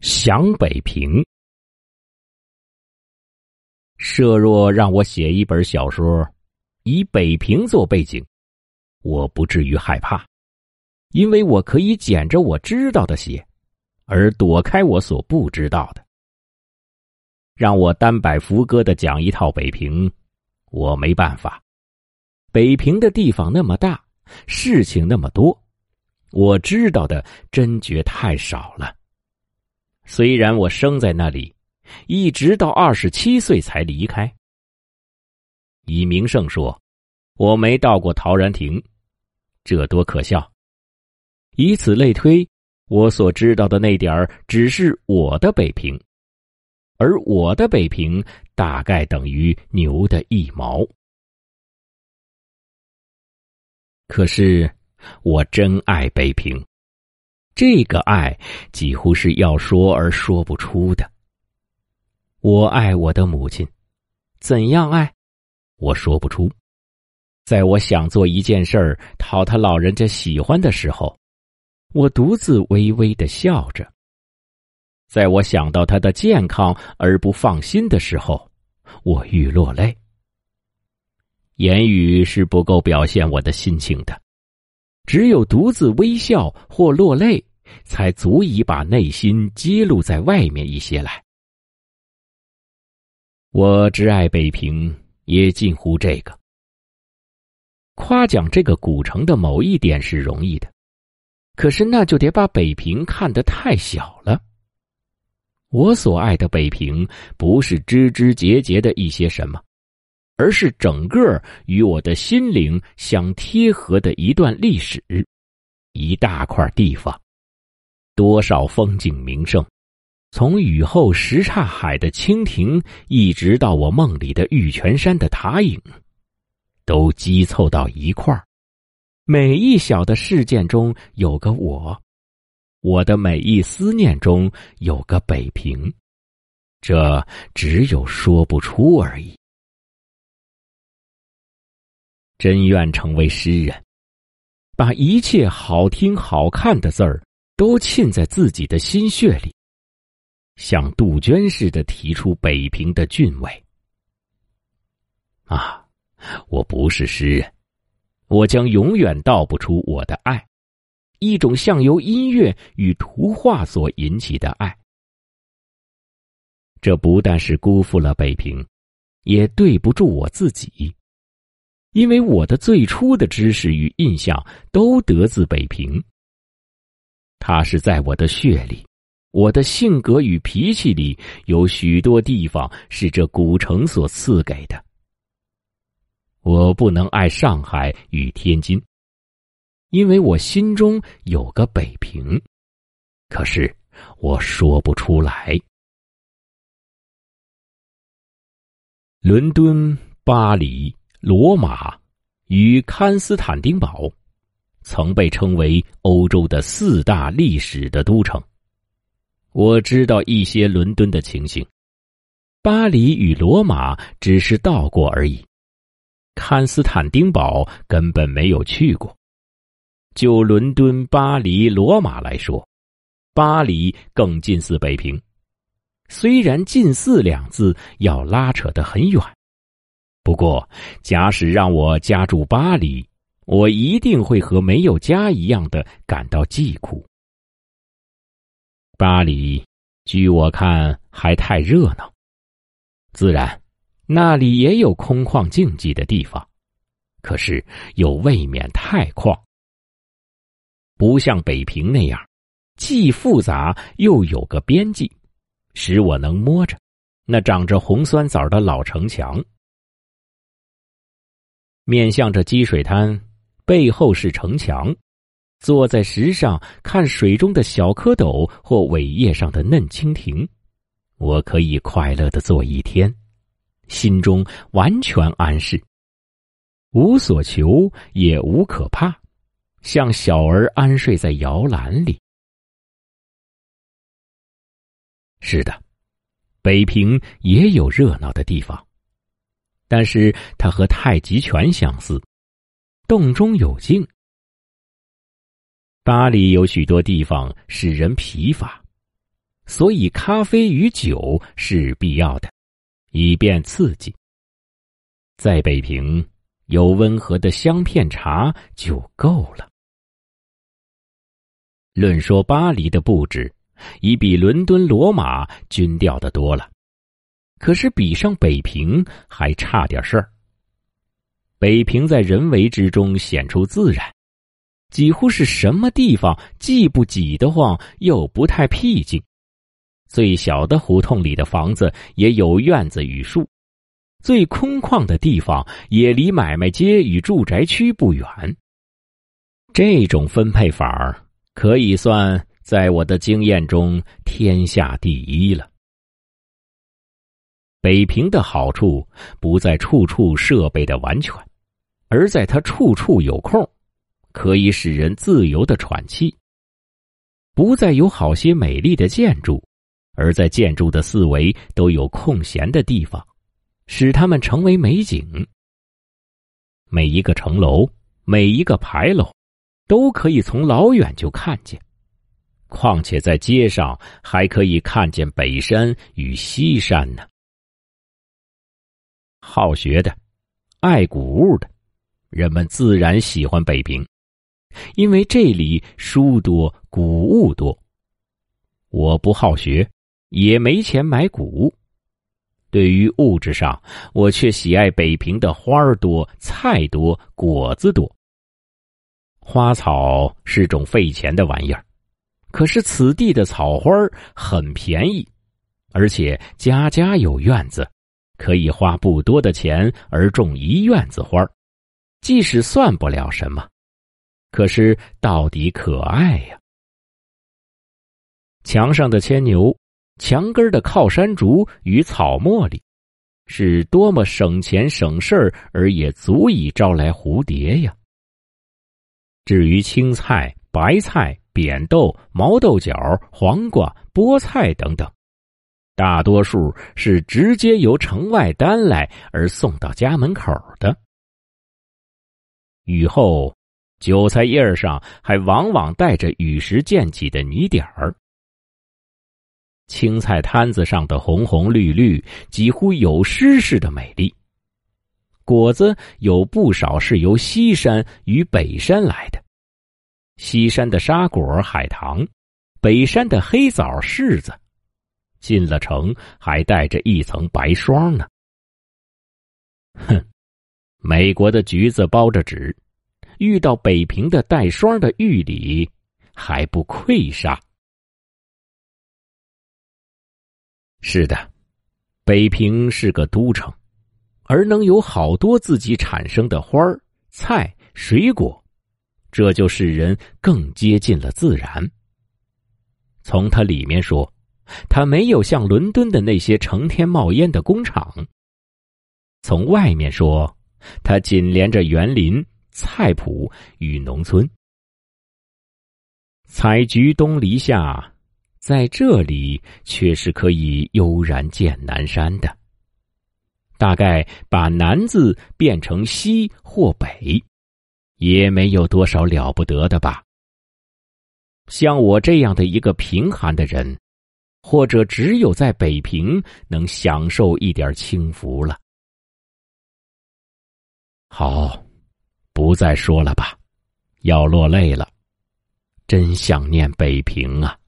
想北平。设若让我写一本小说，以北平做背景，我不至于害怕，因为我可以捡着我知道的写，而躲开我所不知道的。让我单摆浮歌的讲一套北平，我没办法。北平的地方那么大，事情那么多，我知道的真觉太少了。虽然我生在那里，一直到二十七岁才离开。以明胜说，我没到过陶然亭，这多可笑！以此类推，我所知道的那点儿只是我的北平，而我的北平大概等于牛的一毛。可是，我真爱北平。这个爱几乎是要说而说不出的。我爱我的母亲，怎样爱，我说不出。在我想做一件事儿讨他老人家喜欢的时候，我独自微微的笑着；在我想到他的健康而不放心的时候，我欲落泪。言语是不够表现我的心情的。只有独自微笑或落泪，才足以把内心揭露在外面一些来。我只爱北平，也近乎这个。夸奖这个古城的某一点是容易的，可是那就得把北平看得太小了。我所爱的北平，不是枝枝节节的一些什么。而是整个与我的心灵相贴合的一段历史，一大块地方，多少风景名胜，从雨后什刹海的蜻蜓，一直到我梦里的玉泉山的塔影，都积凑到一块儿。每一小的事件中有个我，我的每一思念中有个北平，这只有说不出而已。真愿成为诗人，把一切好听好看的字儿都沁在自己的心血里，像杜鹃似的提出北平的俊伟。啊，我不是诗人，我将永远道不出我的爱，一种像由音乐与图画所引起的爱。这不但是辜负了北平，也对不住我自己。因为我的最初的知识与印象都得自北平，它是在我的血里，我的性格与脾气里有许多地方是这古城所赐给的。我不能爱上海与天津，因为我心中有个北平，可是我说不出来。伦敦、巴黎。罗马与康斯坦丁堡曾被称为欧洲的四大历史的都城。我知道一些伦敦的情形，巴黎与罗马只是到过而已，康斯坦丁堡根本没有去过。就伦敦、巴黎、罗马来说，巴黎更近似北平，虽然“近似”两字要拉扯得很远。不过，假使让我家住巴黎，我一定会和没有家一样的感到寂苦。巴黎，据我看还太热闹。自然，那里也有空旷静寂的地方，可是又未免太旷，不像北平那样，既复杂又有个边际，使我能摸着那长着红酸枣的老城墙。面向着积水滩，背后是城墙。坐在石上看水中的小蝌蚪或苇叶上的嫩蜻蜓，我可以快乐的坐一天，心中完全安适，无所求也无可怕，像小儿安睡在摇篮里。是的，北平也有热闹的地方。但是它和太极拳相似，动中有静。巴黎有许多地方使人疲乏，所以咖啡与酒是必要的，以便刺激。在北平，有温和的香片茶就够了。论说巴黎的布置，已比伦敦、罗马均调的多了，可是比上北平还差点事儿。北平在人为之中显出自然，几乎是什么地方既不挤得慌，又不太僻静。最小的胡同里的房子也有院子与树，最空旷的地方也离买卖街与住宅区不远。这种分配法儿可以算在我的经验中天下第一了。北平的好处不在处处设备的完全，而在它处处有空，可以使人自由的喘气；不再有好些美丽的建筑。而在建筑的四围都有空闲的地方，使它们成为美景。每一个城楼，每一个牌楼，都可以从老远就看见。况且在街上还可以看见北山与西山呢。好学的，爱古物的，人们自然喜欢北平，因为这里书多，古物多。我不好学。也没钱买谷物，对于物质上，我却喜爱北平的花儿多、菜多、果子多。花草是种费钱的玩意儿，可是此地的草花很便宜，而且家家有院子，可以花不多的钱而种一院子花即使算不了什么，可是到底可爱呀。墙上的牵牛。墙根的靠山竹与草茉莉，是多么省钱省事儿，而也足以招来蝴蝶呀！至于青菜、白菜、扁豆、毛豆角、黄瓜、菠菜等等，大多数是直接由城外担来而送到家门口的。雨后，韭菜叶上还往往带着雨时溅起的泥点儿。青菜摊子上的红红绿绿，几乎有诗似的美丽。果子有不少是由西山与北山来的，西山的沙果、海棠，北山的黑枣、柿子，进了城还带着一层白霜呢。哼，美国的橘子包着纸，遇到北平的带霜的玉里，还不溃杀。是的，北平是个都城，而能有好多自己产生的花儿、菜、水果，这就使人更接近了自然。从它里面说，它没有像伦敦的那些成天冒烟的工厂；从外面说，它紧连着园林、菜圃与农村。采菊东篱下。在这里却是可以悠然见南山的。大概把“南”字变成“西”或“北”，也没有多少了不得的吧。像我这样的一个贫寒的人，或者只有在北平能享受一点清福了。好，不再说了吧，要落泪了。真想念北平啊！